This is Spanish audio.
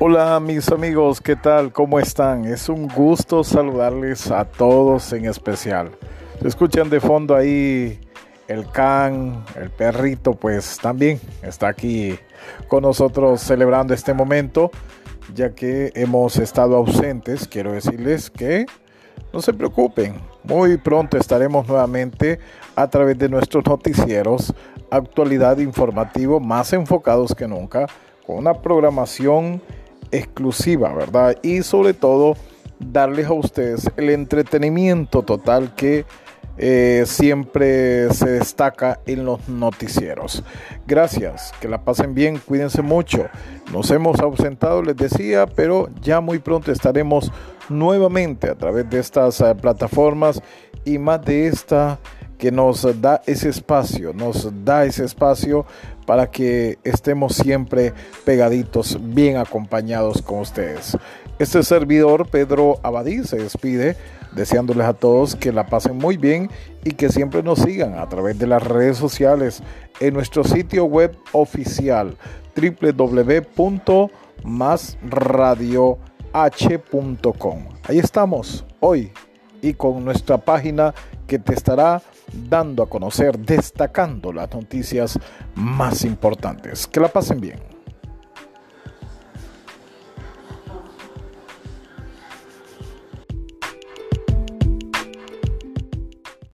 Hola mis amigos, ¿qué tal? ¿Cómo están? Es un gusto saludarles a todos en especial. Se escuchan de fondo ahí el can, el perrito, pues también está aquí con nosotros celebrando este momento, ya que hemos estado ausentes. Quiero decirles que no se preocupen, muy pronto estaremos nuevamente a través de nuestros noticieros, actualidad informativo más enfocados que nunca, con una programación exclusiva, ¿verdad? Y sobre todo darles a ustedes el entretenimiento total que eh, siempre se destaca en los noticieros. Gracias, que la pasen bien, cuídense mucho. Nos hemos ausentado, les decía, pero ya muy pronto estaremos nuevamente a través de estas eh, plataformas y más de esta que nos da ese espacio, nos da ese espacio para que estemos siempre pegaditos, bien acompañados con ustedes. Este servidor, Pedro Abadí, se despide deseándoles a todos que la pasen muy bien y que siempre nos sigan a través de las redes sociales en nuestro sitio web oficial www.masradioh.com. Ahí estamos hoy y con nuestra página que te estará dando a conocer, destacando las noticias más importantes. Que la pasen bien.